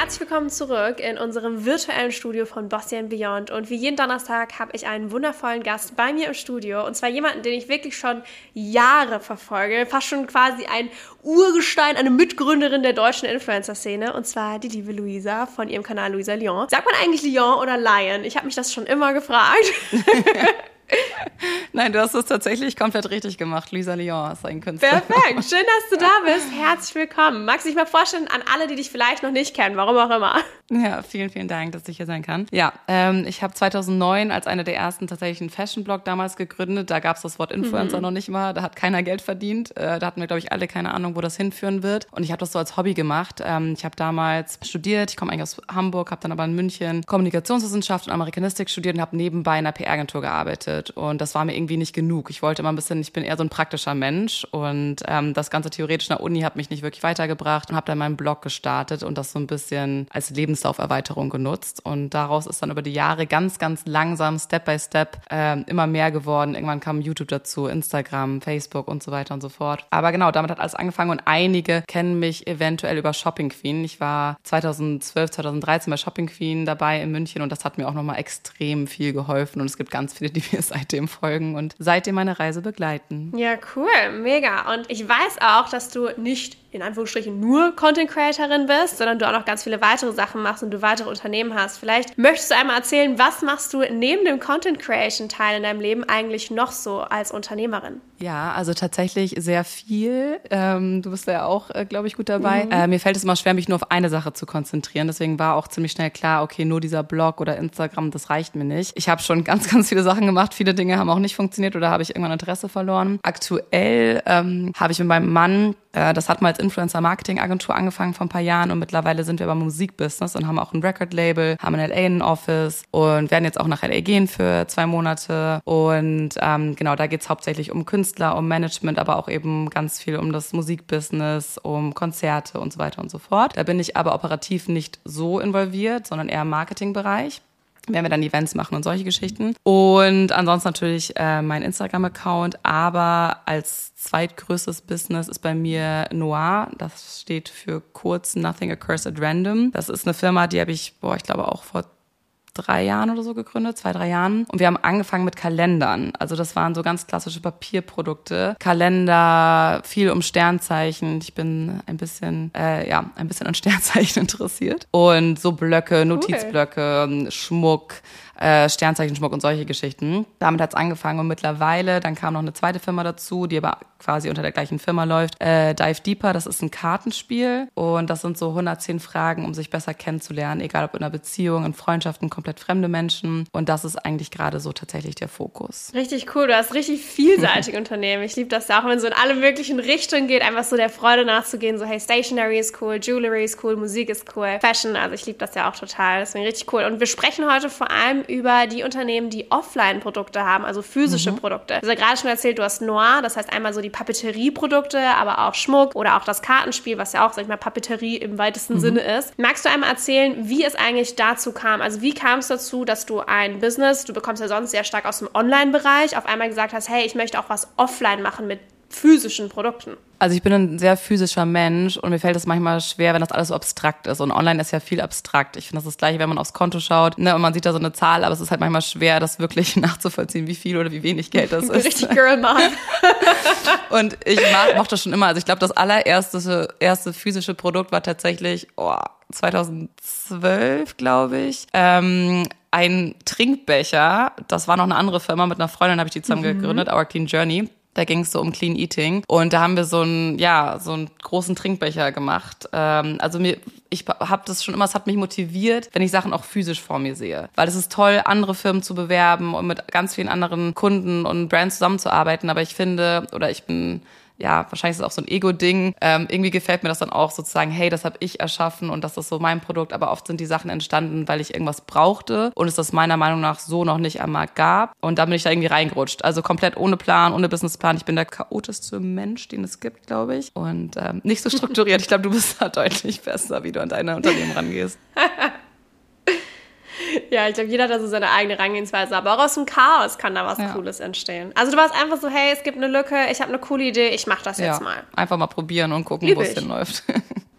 Herzlich willkommen zurück in unserem virtuellen Studio von Bossy Beyond. Und wie jeden Donnerstag habe ich einen wundervollen Gast bei mir im Studio. Und zwar jemanden, den ich wirklich schon Jahre verfolge. Fast schon quasi ein Urgestein, eine Mitgründerin der deutschen Influencer-Szene. Und zwar die liebe Luisa von ihrem Kanal Luisa Lyon. Sagt man eigentlich Lyon oder Lion? Ich habe mich das schon immer gefragt. Nein, du hast es tatsächlich komplett richtig gemacht. Luisa Lyon ist ein Künstler. Perfekt. Schön, dass du da bist. Herzlich willkommen. Magst du dich mal vorstellen an alle, die dich vielleicht noch nicht kennen, warum auch immer? Ja, vielen, vielen Dank, dass ich hier sein kann. Ja, ähm, ich habe 2009 als eine der ersten tatsächlich einen Fashion-Blog damals gegründet. Da gab es das Wort Influencer mhm. noch nicht mal. Da hat keiner Geld verdient. Äh, da hatten wir, glaube ich, alle keine Ahnung, wo das hinführen wird. Und ich habe das so als Hobby gemacht. Ähm, ich habe damals studiert. Ich komme eigentlich aus Hamburg, habe dann aber in München Kommunikationswissenschaft und Amerikanistik studiert und habe nebenbei in einer PR-Agentur gearbeitet. Und das war mir irgendwie nicht genug. Ich wollte immer ein bisschen, ich bin eher so ein praktischer Mensch und ähm, das ganze theoretisch in der Uni hat mich nicht wirklich weitergebracht und habe dann meinen Blog gestartet und das so ein bisschen als Lebens Lebenslauferweiterung genutzt. Und daraus ist dann über die Jahre ganz, ganz langsam, Step by Step, äh, immer mehr geworden. Irgendwann kam YouTube dazu, Instagram, Facebook und so weiter und so fort. Aber genau, damit hat alles angefangen und einige kennen mich eventuell über Shopping Queen. Ich war 2012, 2013 bei Shopping Queen dabei in München und das hat mir auch nochmal extrem viel geholfen. Und es gibt ganz viele, die mir seitdem folgen und seitdem meine Reise begleiten. Ja, cool, mega. Und ich weiß auch, dass du nicht in Anführungsstrichen nur Content Creatorin bist, sondern du auch noch ganz viele weitere Sachen machst und du weitere Unternehmen hast. Vielleicht möchtest du einmal erzählen, was machst du neben dem Content Creation Teil in deinem Leben eigentlich noch so als Unternehmerin? Ja, also tatsächlich sehr viel. Ähm, du bist ja auch, äh, glaube ich, gut dabei. Mhm. Äh, mir fällt es immer schwer, mich nur auf eine Sache zu konzentrieren. Deswegen war auch ziemlich schnell klar, okay, nur dieser Blog oder Instagram, das reicht mir nicht. Ich habe schon ganz, ganz viele Sachen gemacht. Viele Dinge haben auch nicht funktioniert oder habe ich irgendwann Interesse verloren. Aktuell ähm, habe ich mit meinem Mann das hat mal als Influencer-Marketing-Agentur angefangen vor ein paar Jahren und mittlerweile sind wir beim Musikbusiness und haben auch ein Record-Label, haben in LA ein Office und werden jetzt auch nach LA gehen für zwei Monate. Und ähm, genau, da geht's hauptsächlich um Künstler, um Management, aber auch eben ganz viel um das Musikbusiness, um Konzerte und so weiter und so fort. Da bin ich aber operativ nicht so involviert, sondern eher im Marketingbereich werden wir dann Events machen und solche Geschichten. Und ansonsten natürlich äh, mein Instagram-Account, aber als zweitgrößtes Business ist bei mir Noir. Das steht für kurz Nothing Occurs at Random. Das ist eine Firma, die habe ich, boah, ich glaube auch vor drei Jahren oder so gegründet, zwei, drei Jahren. Und wir haben angefangen mit Kalendern. Also das waren so ganz klassische Papierprodukte. Kalender, viel um Sternzeichen. Ich bin ein bisschen, äh, ja, ein bisschen an Sternzeichen interessiert. Und so Blöcke, Notizblöcke, cool. Schmuck, äh, Sternzeichenschmuck und solche Geschichten. Damit hat's angefangen und mittlerweile, dann kam noch eine zweite Firma dazu, die aber quasi unter der gleichen Firma läuft. Äh, Dive Deeper, das ist ein Kartenspiel und das sind so 110 Fragen, um sich besser kennenzulernen, egal ob in einer Beziehung, in Freundschaften, komplett fremde Menschen. Und das ist eigentlich gerade so tatsächlich der Fokus. Richtig cool, du hast richtig vielseitige Unternehmen. Ich liebe das ja auch, wenn es so in alle möglichen Richtungen geht, einfach so der Freude nachzugehen, so hey, Stationery ist cool, Jewelry ist cool, Musik ist cool, Fashion, also ich liebe das ja auch total, deswegen richtig cool. Und wir sprechen heute vor allem über die Unternehmen, die Offline-Produkte haben, also physische mhm. Produkte. Du hast ja gerade schon erzählt, du hast Noir, das heißt einmal so die Papeterie-Produkte, aber auch Schmuck oder auch das Kartenspiel, was ja auch, sag ich mal, Papeterie im weitesten mhm. Sinne ist. Magst du einmal erzählen, wie es eigentlich dazu kam? Also wie kam es dazu, dass du ein Business, du bekommst ja sonst sehr stark aus dem Online-Bereich, auf einmal gesagt hast, hey, ich möchte auch was offline machen mit physischen Produkten? Also ich bin ein sehr physischer Mensch und mir fällt es manchmal schwer, wenn das alles so abstrakt ist. Und online ist ja viel abstrakt. Ich finde das ist das gleiche, wenn man aufs Konto schaut ne, und man sieht da so eine Zahl, aber es ist halt manchmal schwer, das wirklich nachzuvollziehen, wie viel oder wie wenig Geld das ist. Richtig Girl Mom. und ich mochte schon immer. Also ich glaube, das allererste erste physische Produkt war tatsächlich oh, 2012, glaube ich. Ähm, ein Trinkbecher. Das war noch eine andere Firma mit einer Freundin, habe ich die zusammen mhm. gegründet, Our Clean Journey. Da ging es so um Clean Eating. Und da haben wir so einen, ja, so einen großen Trinkbecher gemacht. Ähm, also mir, ich habe das schon immer, es hat mich motiviert, wenn ich Sachen auch physisch vor mir sehe. Weil es ist toll, andere Firmen zu bewerben und mit ganz vielen anderen Kunden und Brands zusammenzuarbeiten. Aber ich finde, oder ich bin ja, wahrscheinlich ist es auch so ein Ego-Ding. Ähm, irgendwie gefällt mir das dann auch sozusagen, hey, das habe ich erschaffen und das ist so mein Produkt. Aber oft sind die Sachen entstanden, weil ich irgendwas brauchte und es das meiner Meinung nach so noch nicht einmal gab. Und da bin ich da irgendwie reingerutscht. Also komplett ohne Plan, ohne Businessplan. Ich bin der chaotischste Mensch, den es gibt, glaube ich. Und ähm, nicht so strukturiert. Ich glaube, du bist da deutlich besser, wie du an deine Unternehmen rangehst. Ja, ich glaube, jeder hat da so seine eigene Herangehensweise. Aber auch aus dem Chaos kann da was ja. Cooles entstehen. Also du warst einfach so, hey, es gibt eine Lücke, ich habe eine coole Idee, ich mache das jetzt mal. Einfach mal probieren und gucken, wo es hinläuft.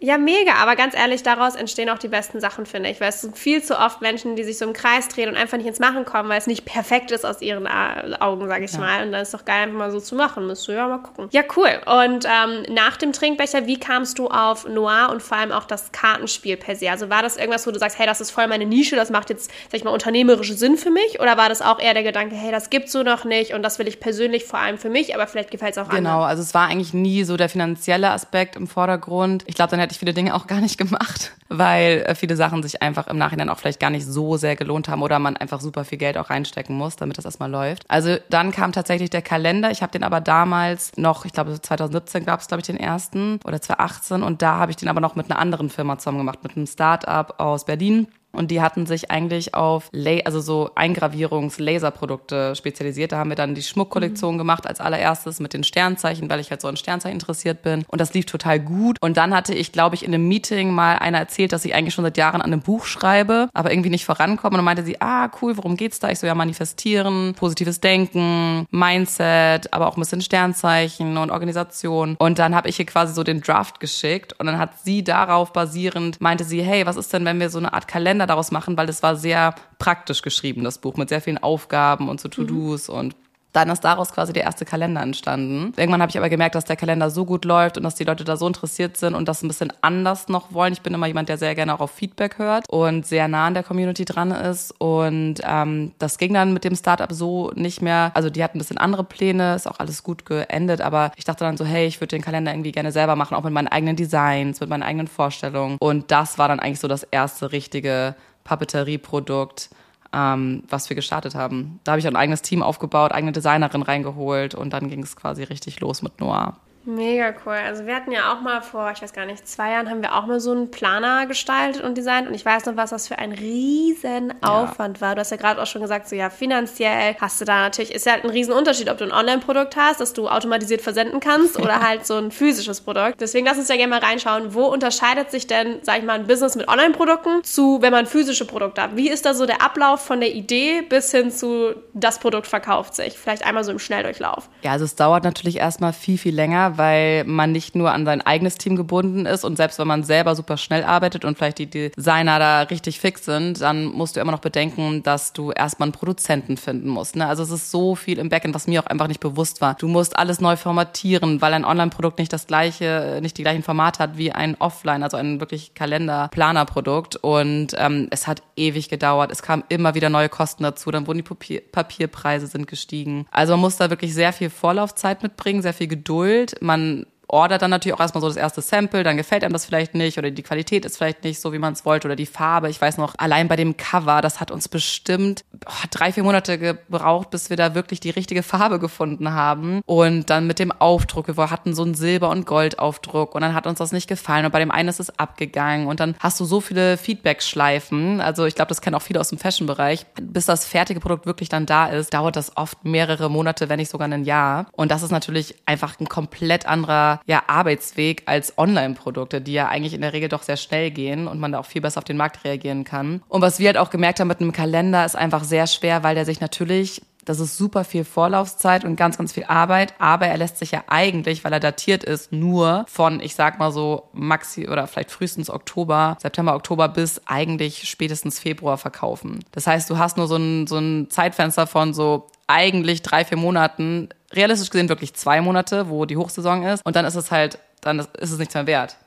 Ja, mega, aber ganz ehrlich, daraus entstehen auch die besten Sachen, finde ich. Weil es sind viel zu oft Menschen, die sich so im Kreis drehen und einfach nicht ins Machen kommen, weil es nicht perfekt ist aus ihren Augen, sage ich ja. mal. Und dann ist doch geil, einfach mal so zu machen. Müsst du ja mal gucken. Ja, cool. Und ähm, nach dem Trinkbecher, wie kamst du auf Noir und vor allem auch das Kartenspiel per se? Also war das irgendwas, wo du sagst, hey, das ist voll meine Nische, das macht jetzt, sag ich mal, unternehmerischen Sinn für mich? Oder war das auch eher der Gedanke, hey, das gibt's so noch nicht und das will ich persönlich vor allem für mich, aber vielleicht gefällt es auch genau, anderen? Genau, also es war eigentlich nie so der finanzielle Aspekt im Vordergrund. Ich glaube, dann hätte ich viele Dinge auch gar nicht nicht gemacht, weil äh, viele Sachen sich einfach im Nachhinein auch vielleicht gar nicht so sehr gelohnt haben oder man einfach super viel Geld auch reinstecken muss, damit das erstmal läuft. Also dann kam tatsächlich der Kalender. Ich habe den aber damals noch, ich glaube 2017 gab es glaube ich den ersten oder 2018 und da habe ich den aber noch mit einer anderen Firma zusammen gemacht, mit einem Start-up aus Berlin. Und die hatten sich eigentlich auf La also so Eingravierungs-Laserprodukte spezialisiert. Da haben wir dann die Schmuckkollektion mhm. gemacht als allererstes mit den Sternzeichen, weil ich halt so an Sternzeichen interessiert bin. Und das lief total gut. Und dann hatte ich, glaube ich, in einem Meeting mal einer erzählt, dass ich eigentlich schon seit Jahren an einem Buch schreibe, aber irgendwie nicht vorankomme. Und dann meinte sie, ah, cool, worum geht's da? Ich so, ja, manifestieren, positives Denken, Mindset, aber auch ein bisschen Sternzeichen und Organisation. Und dann habe ich ihr quasi so den Draft geschickt. Und dann hat sie darauf basierend, meinte sie, hey, was ist denn, wenn wir so eine Art Kalender Kalender daraus machen, weil es war sehr praktisch geschrieben, das Buch, mit sehr vielen Aufgaben und so To-Dos mhm. und dann ist daraus quasi der erste Kalender entstanden. Irgendwann habe ich aber gemerkt, dass der Kalender so gut läuft und dass die Leute da so interessiert sind und das ein bisschen anders noch wollen. Ich bin immer jemand, der sehr gerne auch auf Feedback hört und sehr nah an der Community dran ist. Und ähm, das ging dann mit dem Startup so nicht mehr. Also die hatten ein bisschen andere Pläne, ist auch alles gut geendet, aber ich dachte dann so, hey, ich würde den Kalender irgendwie gerne selber machen, auch mit meinen eigenen Designs, mit meinen eigenen Vorstellungen. Und das war dann eigentlich so das erste richtige Papeterieprodukt ähm, was wir gestartet haben. Da habe ich ein eigenes Team aufgebaut, eigene Designerin reingeholt und dann ging es quasi richtig los mit Noah. Mega cool. Also wir hatten ja auch mal vor, ich weiß gar nicht, zwei Jahren haben wir auch mal so einen Planer gestaltet und designt und ich weiß noch, was das für ein riesen Aufwand ja. war. Du hast ja gerade auch schon gesagt, so ja, finanziell hast du da natürlich, ist ja halt ein riesen Unterschied, ob du ein Online-Produkt hast, das du automatisiert versenden kannst oder halt so ein physisches Produkt. Deswegen lass uns ja gerne mal reinschauen, wo unterscheidet sich denn, sag ich mal, ein Business mit Online-Produkten zu, wenn man physische Produkte hat? Wie ist da so der Ablauf von der Idee bis hin zu, das Produkt verkauft sich? Vielleicht einmal so im Schnelldurchlauf. Ja, also es dauert natürlich erstmal viel, viel länger, weil man nicht nur an sein eigenes Team gebunden ist und selbst wenn man selber super schnell arbeitet und vielleicht die Designer da richtig fix sind, dann musst du immer noch bedenken, dass du erstmal einen Produzenten finden musst. Ne? Also es ist so viel im Backend, was mir auch einfach nicht bewusst war. Du musst alles neu formatieren, weil ein Online-Produkt nicht das gleiche, nicht die gleichen Formate hat wie ein Offline, also ein wirklich Kalender-Planer-Produkt. Und ähm, es hat ewig gedauert. Es kamen immer wieder neue Kosten dazu. Dann wurden die Papier Papierpreise sind gestiegen. Also man muss da wirklich sehr viel Vorlaufzeit mitbringen, sehr viel Geduld man ordert dann natürlich auch erstmal so das erste Sample, dann gefällt einem das vielleicht nicht oder die Qualität ist vielleicht nicht so, wie man es wollte oder die Farbe. Ich weiß noch, allein bei dem Cover, das hat uns bestimmt oh, drei, vier Monate gebraucht, bis wir da wirklich die richtige Farbe gefunden haben. Und dann mit dem Aufdruck, wir hatten so einen Silber- und Goldaufdruck und dann hat uns das nicht gefallen und bei dem einen ist es abgegangen und dann hast du so viele Feedback-Schleifen. Also ich glaube, das kennen auch viele aus dem Fashion-Bereich. Bis das fertige Produkt wirklich dann da ist, dauert das oft mehrere Monate, wenn nicht sogar ein Jahr. Und das ist natürlich einfach ein komplett anderer ja, Arbeitsweg als Online-Produkte, die ja eigentlich in der Regel doch sehr schnell gehen und man da auch viel besser auf den Markt reagieren kann. Und was wir halt auch gemerkt haben mit einem Kalender, ist einfach sehr schwer, weil der sich natürlich das ist super viel Vorlaufzeit und ganz, ganz viel Arbeit, aber er lässt sich ja eigentlich, weil er datiert ist, nur von, ich sag mal so, maxi oder vielleicht frühestens Oktober, September, Oktober bis eigentlich spätestens Februar verkaufen. Das heißt, du hast nur so ein, so ein Zeitfenster von so eigentlich drei, vier Monaten, realistisch gesehen wirklich zwei Monate, wo die Hochsaison ist. Und dann ist es halt, dann ist es nichts mehr wert.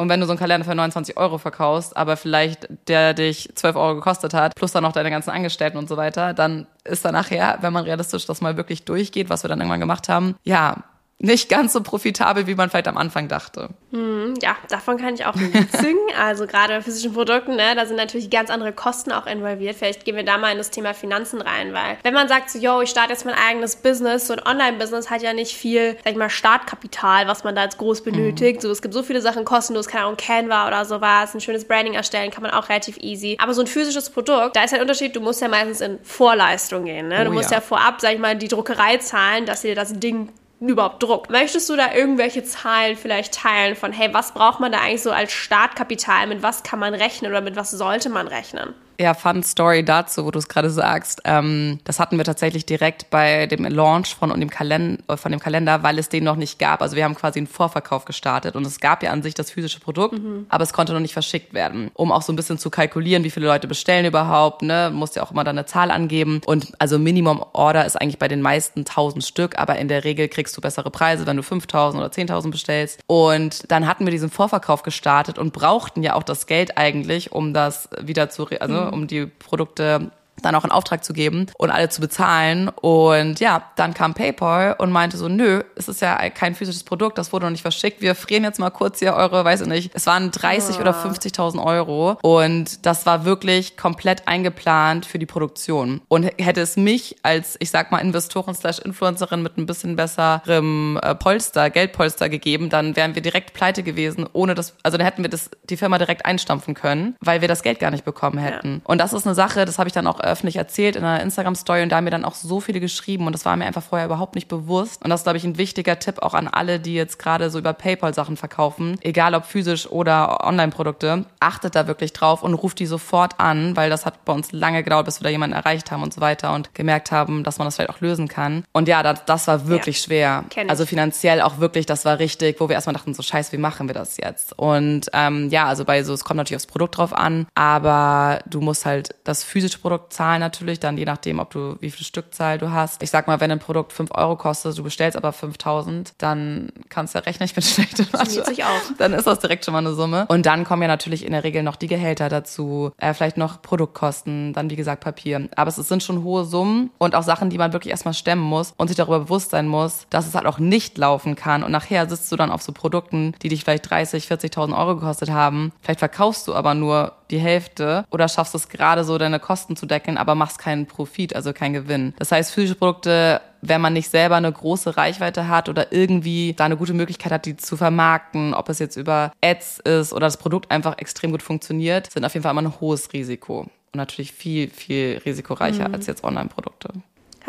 Und wenn du so einen Kalender für 29 Euro verkaufst, aber vielleicht der dich 12 Euro gekostet hat, plus dann noch deine ganzen Angestellten und so weiter, dann ist da nachher, wenn man realistisch das mal wirklich durchgeht, was wir dann irgendwann gemacht haben, ja, nicht ganz so profitabel, wie man vielleicht am Anfang dachte. Hm, ja, davon kann ich auch Lied singen. Also gerade bei physischen Produkten, ne, da sind natürlich ganz andere Kosten auch involviert. Vielleicht gehen wir da mal in das Thema Finanzen rein, weil wenn man sagt so, yo, ich starte jetzt mein eigenes Business, so ein Online-Business hat ja nicht viel, sag ich mal, Startkapital, was man da jetzt groß benötigt. Mhm. So, es gibt so viele Sachen kostenlos, keine Ahnung, Canva oder sowas, ein schönes Branding erstellen, kann man auch relativ easy. Aber so ein physisches Produkt, da ist halt ein Unterschied, du musst ja meistens in Vorleistung gehen, ne? Du oh, musst ja. ja vorab, sag ich mal, die Druckerei zahlen, dass dir das Ding überhaupt druckt. Möchtest du da irgendwelche Zahlen vielleicht teilen von, hey, was braucht man da eigentlich so als Startkapital? Mit was kann man rechnen oder mit was sollte man rechnen? Ja, Fun Story dazu, wo du es gerade sagst. Ähm, das hatten wir tatsächlich direkt bei dem Launch von, dem Kalender, von dem Kalender, weil es den noch nicht gab. Also wir haben quasi einen Vorverkauf gestartet und es gab ja an sich das physische Produkt, mhm. aber es konnte noch nicht verschickt werden. Um auch so ein bisschen zu kalkulieren, wie viele Leute bestellen überhaupt, ne, musst ja auch immer dann eine Zahl angeben. Und also Minimum Order ist eigentlich bei den meisten 1000 Stück, aber in der Regel kriegst du bessere Preise, wenn du 5000 oder 10.000 bestellst. Und dann hatten wir diesen Vorverkauf gestartet und brauchten ja auch das Geld eigentlich, um das wieder zu, also mhm um die Produkte dann auch in Auftrag zu geben und alle zu bezahlen. Und ja, dann kam PayPal und meinte so, nö, es ist ja kein physisches Produkt, das wurde noch nicht verschickt. Wir frieren jetzt mal kurz hier eure, weiß ich nicht, es waren 30 ah. oder 50.000 Euro. Und das war wirklich komplett eingeplant für die Produktion. Und hätte es mich als, ich sag mal, Investoren slash Influencerin mit ein bisschen besserem äh, Polster, Geldpolster gegeben, dann wären wir direkt pleite gewesen, ohne das, also dann hätten wir das, die Firma direkt einstampfen können, weil wir das Geld gar nicht bekommen hätten. Ja. Und das ist eine Sache, das habe ich dann auch öffentlich erzählt in einer Instagram-Story und da haben mir dann auch so viele geschrieben und das war mir einfach vorher überhaupt nicht bewusst. Und das ist, glaube ich, ein wichtiger Tipp auch an alle, die jetzt gerade so über PayPal Sachen verkaufen, egal ob physisch oder Online-Produkte. Achtet da wirklich drauf und ruft die sofort an, weil das hat bei uns lange gedauert, bis wir da jemanden erreicht haben und so weiter und gemerkt haben, dass man das vielleicht auch lösen kann. Und ja, das, das war wirklich ja, schwer. Also finanziell auch wirklich, das war richtig, wo wir erstmal dachten, so scheiße, wie machen wir das jetzt? Und ähm, ja, also bei so, es kommt natürlich aufs Produkt drauf an, aber du musst halt das physische Produkt Stückzahl natürlich, dann je nachdem, ob du, wie viel Stückzahl du hast. Ich sag mal, wenn ein Produkt 5 Euro kostet, du bestellst aber 5000, dann kannst du ja rechnen, ich bin schlecht in Mathe. Sich auch. Dann ist das direkt schon mal eine Summe. Und dann kommen ja natürlich in der Regel noch die Gehälter dazu, äh, vielleicht noch Produktkosten, dann wie gesagt Papier. Aber es sind schon hohe Summen und auch Sachen, die man wirklich erstmal stemmen muss und sich darüber bewusst sein muss, dass es halt auch nicht laufen kann. Und nachher sitzt du dann auf so Produkten, die dich vielleicht 30, 40.000 Euro gekostet haben. Vielleicht verkaufst du aber nur die Hälfte oder schaffst es gerade so, deine Kosten zu decken, aber machst keinen Profit, also keinen Gewinn. Das heißt, physische Produkte wenn man nicht selber eine große Reichweite hat oder irgendwie da eine gute Möglichkeit hat, die zu vermarkten, ob es jetzt über Ads ist oder das Produkt einfach extrem gut funktioniert, sind auf jeden Fall immer ein hohes Risiko. Und natürlich viel, viel risikoreicher mhm. als jetzt Online-Produkte.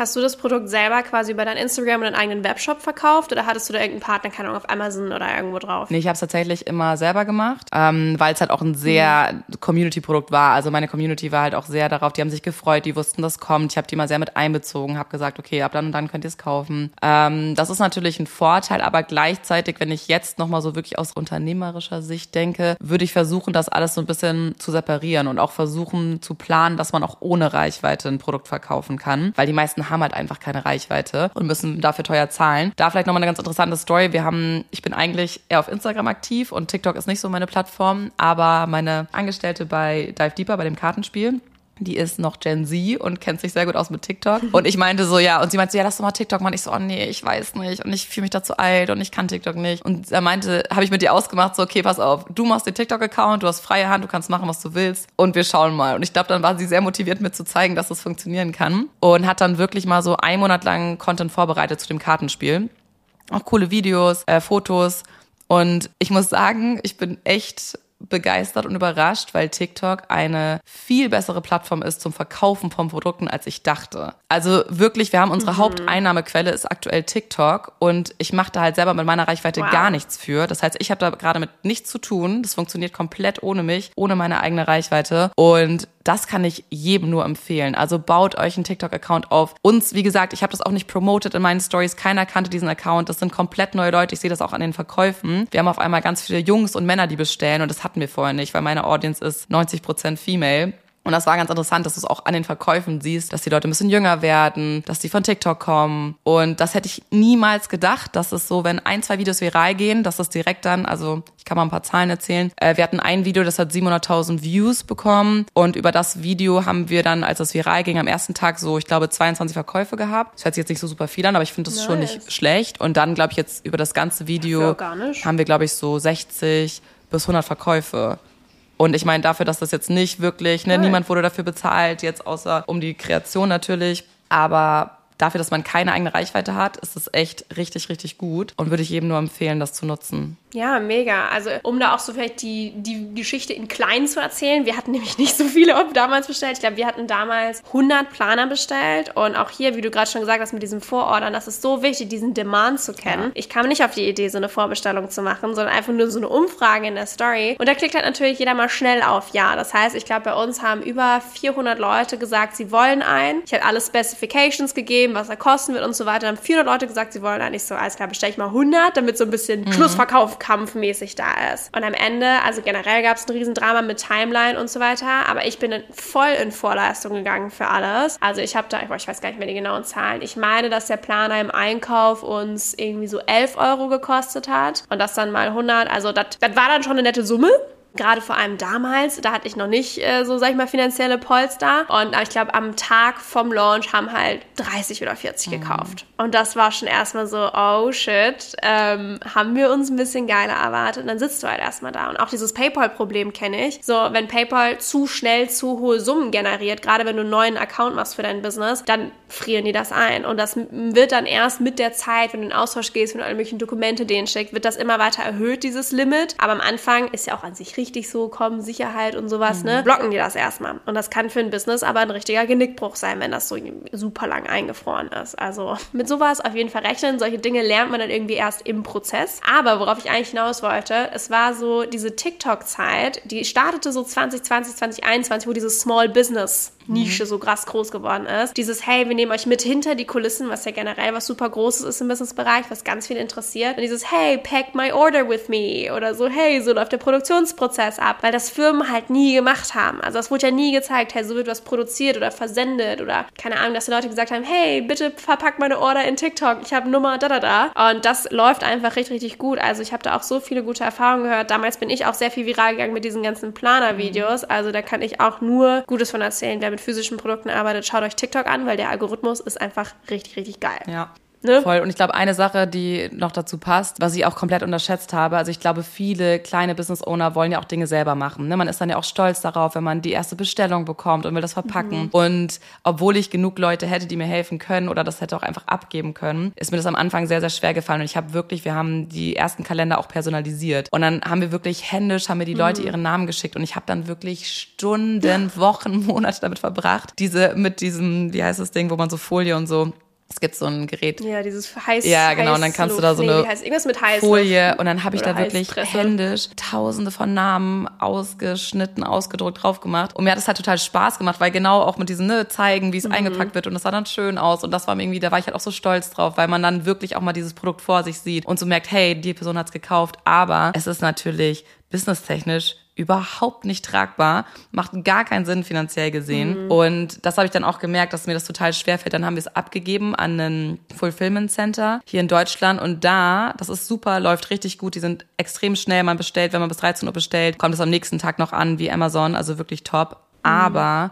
Hast du das Produkt selber quasi über dein Instagram und deinen eigenen Webshop verkauft oder hattest du da irgendeinen Partner, keine Ahnung, auf Amazon oder irgendwo drauf? Nee, ich habe es tatsächlich immer selber gemacht, ähm, weil es halt auch ein sehr mhm. Community-Produkt war. Also meine Community war halt auch sehr darauf, die haben sich gefreut, die wussten, das kommt. Ich habe die mal sehr mit einbezogen, habe gesagt, okay, ab dann und dann könnt ihr es kaufen. Ähm, das ist natürlich ein Vorteil, aber gleichzeitig, wenn ich jetzt nochmal so wirklich aus unternehmerischer Sicht denke, würde ich versuchen, das alles so ein bisschen zu separieren und auch versuchen zu planen, dass man auch ohne Reichweite ein Produkt verkaufen kann, weil die meisten haben halt einfach keine Reichweite und müssen dafür teuer zahlen. Da vielleicht nochmal eine ganz interessante Story. Wir haben, ich bin eigentlich eher auf Instagram aktiv und TikTok ist nicht so meine Plattform, aber meine Angestellte bei Dive Deeper, bei dem Kartenspiel, die ist noch Gen Z und kennt sich sehr gut aus mit TikTok. Und ich meinte so, ja, und sie meinte so, ja, lass doch mal TikTok machen. Ich so, oh nee, ich weiß nicht und ich fühle mich dazu alt und ich kann TikTok nicht. Und er meinte, habe ich mit dir ausgemacht, so, okay, pass auf, du machst den TikTok-Account, du hast freie Hand, du kannst machen, was du willst und wir schauen mal. Und ich glaube, dann war sie sehr motiviert, mir zu zeigen, dass das funktionieren kann und hat dann wirklich mal so einen Monat lang Content vorbereitet zu dem Kartenspiel. Auch coole Videos, äh, Fotos. Und ich muss sagen, ich bin echt begeistert und überrascht, weil TikTok eine viel bessere Plattform ist zum Verkaufen von Produkten, als ich dachte. Also wirklich, wir haben unsere mhm. Haupteinnahmequelle ist aktuell TikTok und ich mache da halt selber mit meiner Reichweite wow. gar nichts für. Das heißt, ich habe da gerade mit nichts zu tun. Das funktioniert komplett ohne mich, ohne meine eigene Reichweite und das kann ich jedem nur empfehlen. Also baut euch einen TikTok-Account auf. Uns, wie gesagt, ich habe das auch nicht promoted in meinen Stories. Keiner kannte diesen Account. Das sind komplett neue Leute. Ich sehe das auch an den Verkäufen. Wir haben auf einmal ganz viele Jungs und Männer, die bestellen und das hatten wir vorher nicht, weil meine Audience ist 90% Female. Und das war ganz interessant, dass du es auch an den Verkäufen siehst, dass die Leute ein bisschen jünger werden, dass die von TikTok kommen. Und das hätte ich niemals gedacht, dass es so, wenn ein, zwei Videos viral gehen, dass es direkt dann, also ich kann mal ein paar Zahlen erzählen. Äh, wir hatten ein Video, das hat 700.000 Views bekommen. Und über das Video haben wir dann, als das viral ging, am ersten Tag so, ich glaube, 22 Verkäufe gehabt. Das hört sich jetzt nicht so super viel an, aber ich finde das nice. schon nicht schlecht. Und dann, glaube ich, jetzt über das ganze Video haben wir, glaube ich, so 60 bis 100 Verkäufe. Und ich meine dafür, dass das jetzt nicht wirklich, ne, niemand wurde dafür bezahlt, jetzt außer um die Kreation natürlich. Aber dafür, dass man keine eigene Reichweite hat, ist es echt richtig, richtig gut und würde ich jedem nur empfehlen, das zu nutzen. Ja, mega. Also um da auch so vielleicht die, die Geschichte in klein zu erzählen. Wir hatten nämlich nicht so viele damals bestellt. Ich glaube, wir hatten damals 100 Planer bestellt. Und auch hier, wie du gerade schon gesagt hast, mit diesem Vorordern, das ist so wichtig, diesen Demand zu kennen. Ja. Ich kam nicht auf die Idee, so eine Vorbestellung zu machen, sondern einfach nur so eine Umfrage in der Story. Und da klickt halt natürlich jeder mal schnell auf Ja. Das heißt, ich glaube, bei uns haben über 400 Leute gesagt, sie wollen einen. Ich habe alle Specifications gegeben, was er kosten wird und so weiter. Dann haben 400 Leute gesagt, sie wollen einen. Ich so, alles klar, bestelle ich mal 100, damit so ein bisschen mhm. Schlussverkauf kampfmäßig da ist. Und am Ende, also generell gab es ein Riesendrama mit Timeline und so weiter, aber ich bin voll in Vorleistung gegangen für alles. Also ich habe da, ich weiß gar nicht mehr die genauen Zahlen. Ich meine, dass der Planer im Einkauf uns irgendwie so 11 Euro gekostet hat und das dann mal 100. Also das war dann schon eine nette Summe. Gerade vor allem damals, da hatte ich noch nicht äh, so, sag ich mal, finanzielle Polster. Und ich glaube, am Tag vom Launch haben halt 30 oder 40 mhm. gekauft. Und das war schon erstmal so, oh shit, ähm, haben wir uns ein bisschen geiler erwartet. Und dann sitzt du halt erstmal da. Und auch dieses PayPal-Problem kenne ich. So, wenn PayPal zu schnell zu hohe Summen generiert, gerade wenn du einen neuen Account machst für dein Business, dann frieren die das ein. Und das wird dann erst mit der Zeit, wenn du in Austausch gehst, wenn du alle möglichen Dokumente denen schickst, wird das immer weiter erhöht, dieses Limit. Aber am Anfang ist ja auch an sich richtig so kommen, Sicherheit und sowas, ne, mhm. ne, blocken die das erstmal. Und das kann für ein Business aber ein richtiger Genickbruch sein, wenn das so super lang eingefroren ist. Also mit sowas auf jeden Fall rechnen. Solche Dinge lernt man dann irgendwie erst im Prozess. Aber worauf ich eigentlich hinaus wollte, es war so diese TikTok-Zeit, die startete so 2020, 2021, wo dieses Small Business Nische so krass groß geworden ist. Dieses, hey, wir nehmen euch mit hinter die Kulissen, was ja generell was super Großes ist im Businessbereich, was ganz viel interessiert. Und dieses, hey, pack my order with me oder so, hey, so läuft der Produktionsprozess ab, weil das Firmen halt nie gemacht haben. Also es wurde ja nie gezeigt, hey, so wird was produziert oder versendet oder keine Ahnung, dass die Leute gesagt haben, hey, bitte verpack meine Order in TikTok, ich habe Nummer da da da. Und das läuft einfach richtig, richtig gut. Also ich habe da auch so viele gute Erfahrungen gehört. Damals bin ich auch sehr viel viral gegangen mit diesen ganzen Planer-Videos. Also da kann ich auch nur Gutes von erzählen. Wer mit physischen Produkten arbeitet, schaut euch TikTok an, weil der Algorithmus ist einfach richtig, richtig geil. Ja. Ne? Voll. Und ich glaube, eine Sache, die noch dazu passt, was ich auch komplett unterschätzt habe, also ich glaube, viele kleine Business Owner wollen ja auch Dinge selber machen. Ne? Man ist dann ja auch stolz darauf, wenn man die erste Bestellung bekommt und will das verpacken. Mhm. Und obwohl ich genug Leute hätte, die mir helfen können oder das hätte auch einfach abgeben können, ist mir das am Anfang sehr, sehr schwer gefallen. Und ich habe wirklich, wir haben die ersten Kalender auch personalisiert. Und dann haben wir wirklich händisch, haben mir die Leute mhm. ihren Namen geschickt. Und ich habe dann wirklich Stunden, Wochen, Monate damit verbracht, diese mit diesem, wie heißt das Ding, wo man so Folie und so es gibt so ein Gerät. Ja, dieses heiß. Ja, genau. Und dann kannst du da so eine nee, irgendwas mit Heißluft. Folie und dann habe ich da wirklich händisch Tausende von Namen ausgeschnitten, ausgedruckt drauf gemacht. Und mir hat es halt total Spaß gemacht, weil genau auch mit diesem ne, zeigen, wie es mhm. eingepackt wird und das sah dann schön aus und das war mir irgendwie, da war ich halt auch so stolz drauf, weil man dann wirklich auch mal dieses Produkt vor sich sieht und so merkt, hey, die Person hat's gekauft, aber es ist natürlich businesstechnisch überhaupt nicht tragbar, macht gar keinen Sinn finanziell gesehen. Mhm. Und das habe ich dann auch gemerkt, dass mir das total schwer fällt. Dann haben wir es abgegeben an ein Fulfillment Center hier in Deutschland und da, das ist super, läuft richtig gut. Die sind extrem schnell. Man bestellt, wenn man bis 13 Uhr bestellt, kommt es am nächsten Tag noch an wie Amazon, also wirklich top. Mhm. Aber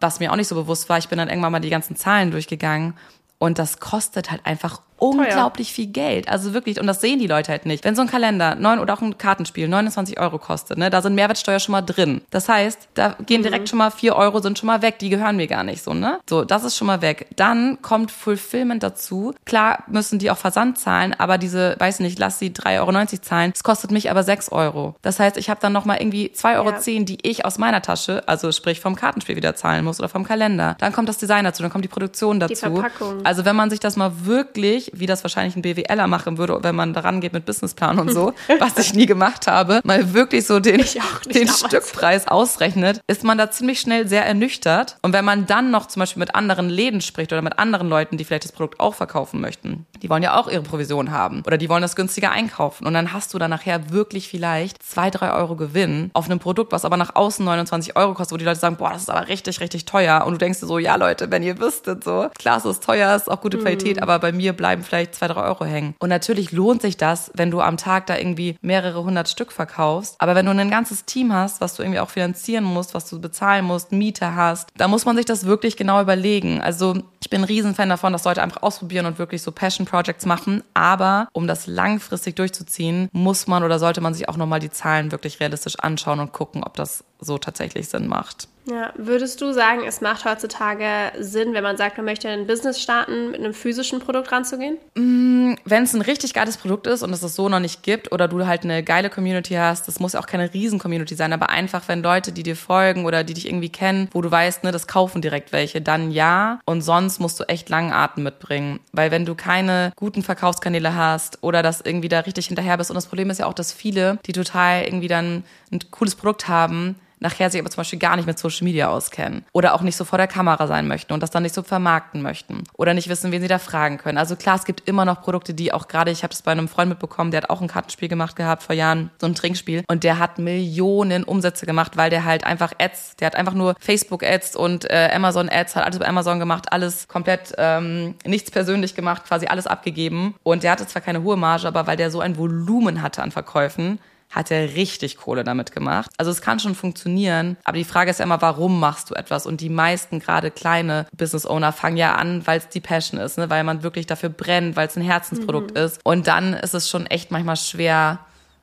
was mir auch nicht so bewusst war, ich bin dann irgendwann mal die ganzen Zahlen durchgegangen und das kostet halt einfach unglaublich Teuer. viel Geld. Also wirklich, und das sehen die Leute halt nicht. Wenn so ein Kalender neun oder auch ein Kartenspiel 29 Euro kostet, ne, da sind Mehrwertsteuer schon mal drin. Das heißt, da gehen direkt mhm. schon mal vier Euro sind schon mal weg, die gehören mir gar nicht so, ne? So, das ist schon mal weg. Dann kommt Fulfillment dazu. Klar müssen die auch Versand zahlen, aber diese, weiß nicht, lass sie 3,90 Euro zahlen. Das kostet mich aber sechs Euro. Das heißt, ich habe dann noch mal irgendwie zwei Euro, ja. zehn, die ich aus meiner Tasche, also sprich vom Kartenspiel wieder zahlen muss oder vom Kalender. Dann kommt das Design dazu, dann kommt die Produktion dazu. Die Verpackung. Also wenn man sich das mal wirklich wie das wahrscheinlich ein BWLer machen würde, wenn man daran geht mit Businessplan und so, was ich nie gemacht habe, mal wirklich so den, den Stückpreis ausrechnet, ist man da ziemlich schnell sehr ernüchtert. Und wenn man dann noch zum Beispiel mit anderen Läden spricht oder mit anderen Leuten, die vielleicht das Produkt auch verkaufen möchten, die wollen ja auch ihre Provision haben oder die wollen das günstiger einkaufen. Und dann hast du dann nachher wirklich vielleicht zwei, drei Euro Gewinn auf einem Produkt, was aber nach außen 29 Euro kostet, wo die Leute sagen, boah, das ist aber richtig, richtig teuer. Und du denkst dir so, ja Leute, wenn ihr wüsstet, so, klar, es ist teuer, es ist auch gute mhm. Qualität, mhm. aber bei mir bleiben vielleicht zwei, drei Euro hängen. Und natürlich lohnt sich das, wenn du am Tag da irgendwie mehrere hundert Stück verkaufst. Aber wenn du ein ganzes Team hast, was du irgendwie auch finanzieren musst, was du bezahlen musst, Miete hast, da muss man sich das wirklich genau überlegen. Also ich bin ein Riesenfan davon, dass Leute einfach ausprobieren und wirklich so Passion Projects machen. Aber um das langfristig durchzuziehen, muss man oder sollte man sich auch nochmal die Zahlen wirklich realistisch anschauen und gucken, ob das so tatsächlich Sinn macht. Ja, würdest du sagen, es macht heutzutage Sinn, wenn man sagt, man möchte ein Business starten, mit einem physischen Produkt ranzugehen? Mm, wenn es ein richtig geiles Produkt ist und es es so noch nicht gibt oder du halt eine geile Community hast, das muss ja auch keine Riesen-Community sein, aber einfach, wenn Leute, die dir folgen oder die dich irgendwie kennen, wo du weißt, ne, das kaufen direkt welche, dann ja. Und sonst musst du echt langen Atem mitbringen. Weil wenn du keine guten Verkaufskanäle hast oder das irgendwie da richtig hinterher bist und das Problem ist ja auch, dass viele, die total irgendwie dann ein cooles Produkt haben, nachher sich aber zum Beispiel gar nicht mit Social Media auskennen oder auch nicht so vor der Kamera sein möchten und das dann nicht so vermarkten möchten oder nicht wissen, wen sie da fragen können. Also klar, es gibt immer noch Produkte, die auch gerade, ich habe das bei einem Freund mitbekommen, der hat auch ein Kartenspiel gemacht gehabt vor Jahren, so ein Trinkspiel und der hat Millionen Umsätze gemacht, weil der halt einfach Ads, der hat einfach nur Facebook Ads und äh, Amazon Ads, hat alles bei Amazon gemacht, alles komplett ähm, nichts persönlich gemacht, quasi alles abgegeben und der hatte zwar keine hohe Marge, aber weil der so ein Volumen hatte an Verkäufen, hat er richtig Kohle damit gemacht. Also es kann schon funktionieren, aber die Frage ist ja immer, warum machst du etwas? Und die meisten, gerade kleine Business Owner, fangen ja an, weil es die Passion ist, ne? weil man wirklich dafür brennt, weil es ein Herzensprodukt mhm. ist. Und dann ist es schon echt manchmal schwer,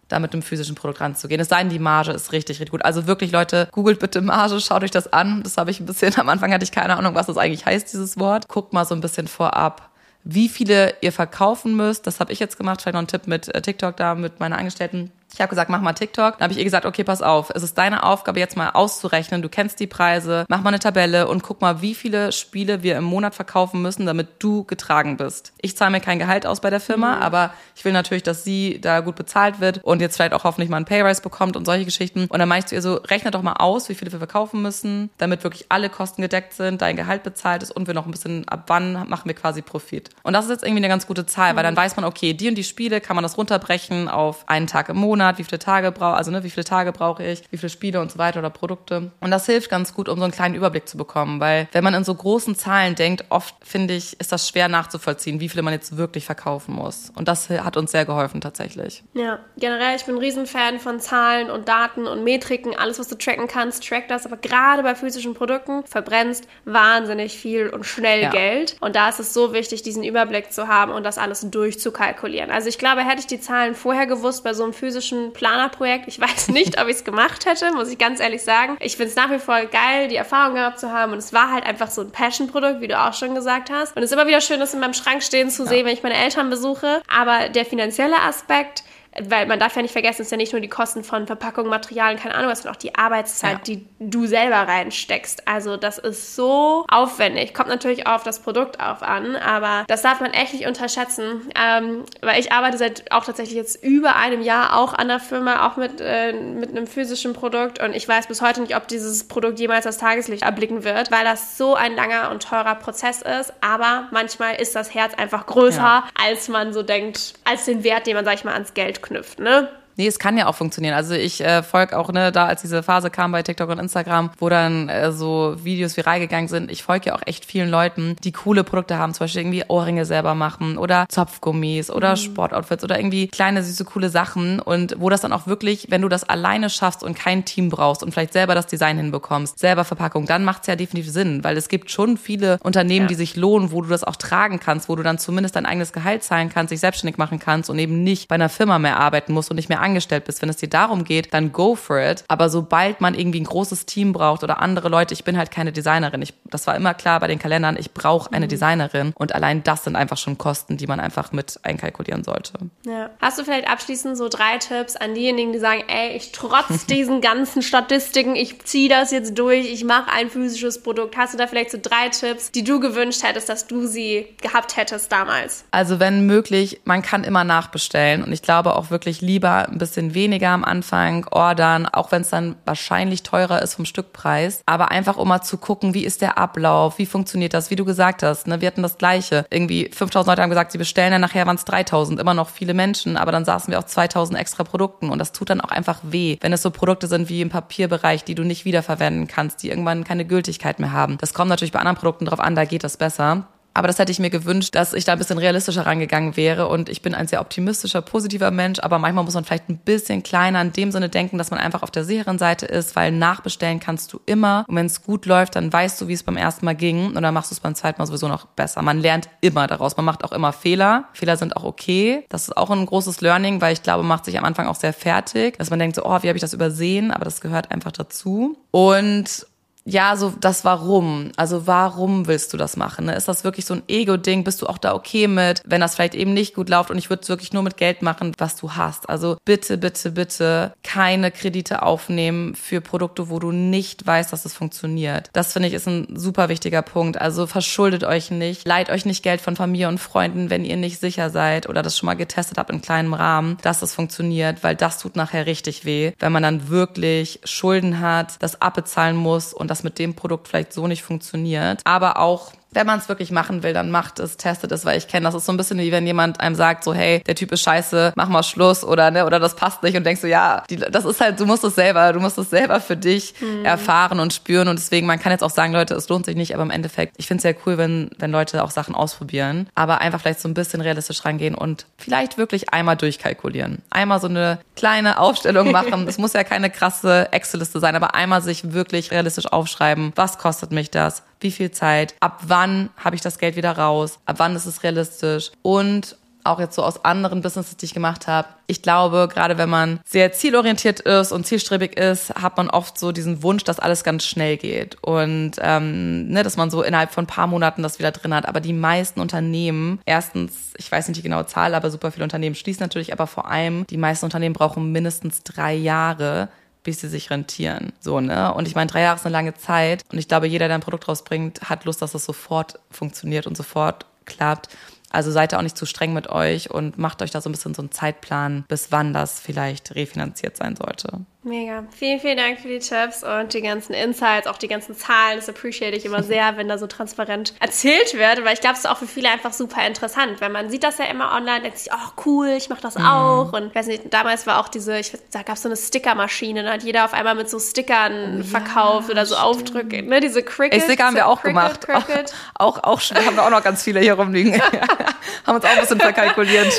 da mit einem physischen Produkt ranzugehen. Es sei denn, die Marge ist richtig, richtig gut. Also wirklich, Leute, googelt bitte Marge, schaut euch das an. Das habe ich ein bisschen, am Anfang hatte ich keine Ahnung, was das eigentlich heißt, dieses Wort. Guckt mal so ein bisschen vorab, wie viele ihr verkaufen müsst. Das habe ich jetzt gemacht. Vielleicht noch ein Tipp mit äh, TikTok da, mit meiner Angestellten ich habe gesagt, mach mal TikTok. Dann habe ich ihr gesagt, okay, pass auf, es ist deine Aufgabe jetzt mal auszurechnen. Du kennst die Preise, mach mal eine Tabelle und guck mal, wie viele Spiele wir im Monat verkaufen müssen, damit du getragen bist. Ich zahle mir kein Gehalt aus bei der Firma, mhm. aber ich will natürlich, dass sie da gut bezahlt wird und jetzt vielleicht auch hoffentlich mal einen Payrise bekommt und solche Geschichten. Und dann meinst du ihr so, rechne doch mal aus, wie viele wir verkaufen müssen, damit wirklich alle Kosten gedeckt sind, dein Gehalt bezahlt ist und wir noch ein bisschen, ab wann machen wir quasi Profit. Und das ist jetzt irgendwie eine ganz gute Zahl, mhm. weil dann weiß man, okay, die und die Spiele kann man das runterbrechen auf einen Tag im Monat Monat, wie viele Tage brauche, also ne, wie viele Tage brauche ich, wie viele Spiele und so weiter oder Produkte. Und das hilft ganz gut, um so einen kleinen Überblick zu bekommen, weil wenn man in so großen Zahlen denkt, oft finde ich, ist das schwer nachzuvollziehen, wie viele man jetzt wirklich verkaufen muss. Und das hat uns sehr geholfen tatsächlich. Ja, generell, ich bin ein Riesenfan von Zahlen und Daten und Metriken, alles, was du tracken kannst, track das. Aber gerade bei physischen Produkten verbrennst wahnsinnig viel und schnell ja. Geld. Und da ist es so wichtig, diesen Überblick zu haben und das alles durchzukalkulieren. Also ich glaube, hätte ich die Zahlen vorher gewusst bei so einem physischen ein Planerprojekt. Ich weiß nicht, ob ich es gemacht hätte, muss ich ganz ehrlich sagen. Ich finde es nach wie vor geil, die Erfahrung gehabt zu haben. Und es war halt einfach so ein Passion-Produkt, wie du auch schon gesagt hast. Und es ist immer wieder schön, das in meinem Schrank stehen zu ja. sehen, wenn ich meine Eltern besuche. Aber der finanzielle Aspekt, weil man darf ja nicht vergessen, es ist ja nicht nur die Kosten von Verpackung, Materialien, keine Ahnung, es ist auch die Arbeitszeit, ja. die du selber reinsteckst. Also das ist so aufwendig. Kommt natürlich auf das Produkt auf an, aber das darf man echt nicht unterschätzen, ähm, weil ich arbeite seit auch tatsächlich jetzt über einem Jahr auch an der Firma, auch mit, äh, mit einem physischen Produkt und ich weiß bis heute nicht, ob dieses Produkt jemals das Tageslicht erblicken wird, weil das so ein langer und teurer Prozess ist, aber manchmal ist das Herz einfach größer, ja. als man so denkt, als den Wert, den man, sag ich mal, ans Geld knüpft, ne? Nee, es kann ja auch funktionieren. Also ich äh, folge auch, ne, da als diese Phase kam bei TikTok und Instagram, wo dann äh, so Videos viral gegangen sind, ich folge ja auch echt vielen Leuten, die coole Produkte haben, zum Beispiel irgendwie Ohrringe selber machen oder Zopfgummis oder mhm. Sportoutfits oder irgendwie kleine, süße, coole Sachen und wo das dann auch wirklich, wenn du das alleine schaffst und kein Team brauchst und vielleicht selber das Design hinbekommst, selber Verpackung, dann macht's ja definitiv Sinn, weil es gibt schon viele Unternehmen, ja. die sich lohnen, wo du das auch tragen kannst, wo du dann zumindest dein eigenes Gehalt zahlen kannst, dich selbstständig machen kannst und eben nicht bei einer Firma mehr arbeiten musst und nicht mehr angestellt bist. Wenn es dir darum geht, dann go for it. Aber sobald man irgendwie ein großes Team braucht oder andere Leute, ich bin halt keine Designerin. Ich, das war immer klar bei den Kalendern, ich brauche eine mhm. Designerin. Und allein das sind einfach schon Kosten, die man einfach mit einkalkulieren sollte. Ja. Hast du vielleicht abschließend so drei Tipps an diejenigen, die sagen, ey, ich trotz diesen ganzen Statistiken, ich ziehe das jetzt durch, ich mache ein physisches Produkt. Hast du da vielleicht so drei Tipps, die du gewünscht hättest, dass du sie gehabt hättest damals? Also wenn möglich, man kann immer nachbestellen und ich glaube auch wirklich lieber ein bisschen weniger am Anfang ordern, auch wenn es dann wahrscheinlich teurer ist vom Stückpreis, aber einfach um mal zu gucken, wie ist der Ablauf, wie funktioniert das, wie du gesagt hast, ne, wir hatten das gleiche. Irgendwie 5000 Leute haben gesagt, sie bestellen, dann nachher waren es 3000, immer noch viele Menschen, aber dann saßen wir auf 2000 extra Produkten und das tut dann auch einfach weh, wenn es so Produkte sind wie im Papierbereich, die du nicht wiederverwenden kannst, die irgendwann keine Gültigkeit mehr haben. Das kommt natürlich bei anderen Produkten drauf an, da geht das besser. Aber das hätte ich mir gewünscht, dass ich da ein bisschen realistischer rangegangen wäre. Und ich bin ein sehr optimistischer, positiver Mensch, aber manchmal muss man vielleicht ein bisschen kleiner in dem Sinne denken, dass man einfach auf der sicheren Seite ist, weil nachbestellen kannst du immer. Und wenn es gut läuft, dann weißt du, wie es beim ersten Mal ging. Und dann machst du es beim zweiten Mal sowieso noch besser. Man lernt immer daraus. Man macht auch immer Fehler. Fehler sind auch okay. Das ist auch ein großes Learning, weil ich glaube, macht sich am Anfang auch sehr fertig, dass man denkt so, oh, wie habe ich das übersehen? Aber das gehört einfach dazu. Und ja, so das Warum. Also warum willst du das machen? Ne? Ist das wirklich so ein Ego-Ding? Bist du auch da okay mit, wenn das vielleicht eben nicht gut läuft und ich würde es wirklich nur mit Geld machen, was du hast? Also bitte, bitte, bitte keine Kredite aufnehmen für Produkte, wo du nicht weißt, dass es funktioniert. Das finde ich ist ein super wichtiger Punkt. Also verschuldet euch nicht, leiht euch nicht Geld von Familie und Freunden, wenn ihr nicht sicher seid oder das schon mal getestet habt in kleinem Rahmen, dass es funktioniert, weil das tut nachher richtig weh, wenn man dann wirklich Schulden hat, das abbezahlen muss und das das mit dem Produkt vielleicht so nicht funktioniert. Aber auch wenn man es wirklich machen will, dann macht es, testet es, weil ich kenne, das ist so ein bisschen wie wenn jemand einem sagt, so, hey, der Typ ist scheiße, mach mal Schluss oder ne, oder das passt nicht und denkst du, so, ja, die, das ist halt, du musst es selber, du musst es selber für dich mhm. erfahren und spüren und deswegen, man kann jetzt auch sagen, Leute, es lohnt sich nicht, aber im Endeffekt, ich finde es sehr cool, wenn, wenn Leute auch Sachen ausprobieren, aber einfach vielleicht so ein bisschen realistisch rangehen und vielleicht wirklich einmal durchkalkulieren. Einmal so eine kleine Aufstellung machen. Es muss ja keine krasse Excel-Liste sein, aber einmal sich wirklich realistisch aufschreiben, was kostet mich das? Wie viel Zeit, ab wann habe ich das Geld wieder raus, ab wann ist es realistisch und auch jetzt so aus anderen Businesses, die ich gemacht habe. Ich glaube, gerade wenn man sehr zielorientiert ist und zielstrebig ist, hat man oft so diesen Wunsch, dass alles ganz schnell geht und ähm, ne, dass man so innerhalb von ein paar Monaten das wieder drin hat. Aber die meisten Unternehmen, erstens, ich weiß nicht die genaue Zahl, aber super viele Unternehmen schließen natürlich, aber vor allem die meisten Unternehmen brauchen mindestens drei Jahre, bis sie sich rentieren. So, ne? Und ich meine, drei Jahre ist eine lange Zeit und ich glaube, jeder, der ein Produkt rausbringt, hat Lust, dass es sofort funktioniert und sofort klappt. Also seid ihr auch nicht zu streng mit euch und macht euch da so ein bisschen so einen Zeitplan, bis wann das vielleicht refinanziert sein sollte. Mega. Vielen, vielen Dank für die Tipps und die ganzen Insights, auch die ganzen Zahlen. Das appreciate ich immer sehr, wenn da so transparent erzählt wird, weil ich glaube, es ist auch für viele einfach super interessant, weil man sieht das ja immer online, denkt sich, oh cool, ich mache das mhm. auch. Und ich weiß nicht, damals war auch diese, ich, da gab es so eine Stickermaschine, da hat jeder auf einmal mit so Stickern oh, verkauft ja, oder so stimmt. Aufdrücke, ne, diese Cricket. Ey, Sticker haben wir auch Cricket, gemacht. Cricket. Auch, auch, auch, haben wir auch noch ganz viele hier rumliegen. haben uns auch ein bisschen verkalkuliert.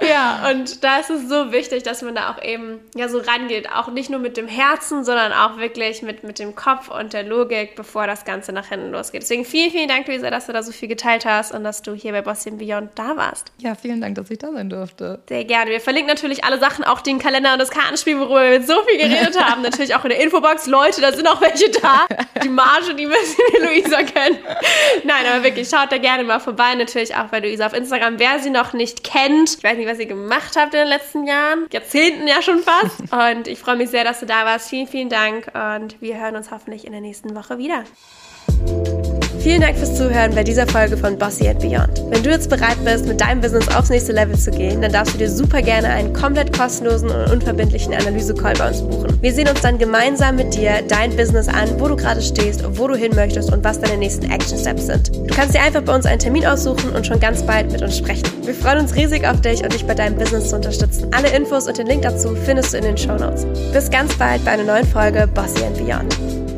Ja, und da ist es so wichtig, dass man da auch eben ja so rangeht, auch nicht nur mit dem Herzen, sondern auch wirklich mit, mit dem Kopf und der Logik, bevor das Ganze nach hinten losgeht. Deswegen vielen, vielen Dank, Luisa, dass du da so viel geteilt hast und dass du hier bei Bossy Beyond da warst. Ja, vielen Dank, dass ich da sein durfte. Sehr gerne. Wir verlinken natürlich alle Sachen, auch den Kalender und das Kartenspiel, worüber wir so viel geredet haben. natürlich auch in der Infobox. Leute, da sind auch welche da. Die Marge, die müssen wir Luisa kennen. Nein, aber wirklich, schaut da gerne mal vorbei. Natürlich auch bei Luisa auf Instagram. Wer sie noch nicht kennt, ich weiß nicht, was ihr gemacht habt in den letzten Jahren. Jahrzehnten ja schon fast. Und ich freue mich sehr, dass du da warst. Vielen, vielen Dank. Und wir hören uns hoffentlich in der nächsten Woche wieder. Vielen Dank fürs Zuhören bei dieser Folge von Bossy and Beyond. Wenn du jetzt bereit bist, mit deinem Business aufs nächste Level zu gehen, dann darfst du dir super gerne einen komplett kostenlosen und unverbindlichen Analyse-Call bei uns buchen. Wir sehen uns dann gemeinsam mit dir dein Business an, wo du gerade stehst, wo du hin möchtest und was deine nächsten Action Steps sind. Du kannst dir einfach bei uns einen Termin aussuchen und schon ganz bald mit uns sprechen. Wir freuen uns riesig auf dich und dich bei deinem Business zu unterstützen. Alle Infos und den Link dazu findest du in den Show Notes. Bis ganz bald bei einer neuen Folge Bossy and Beyond.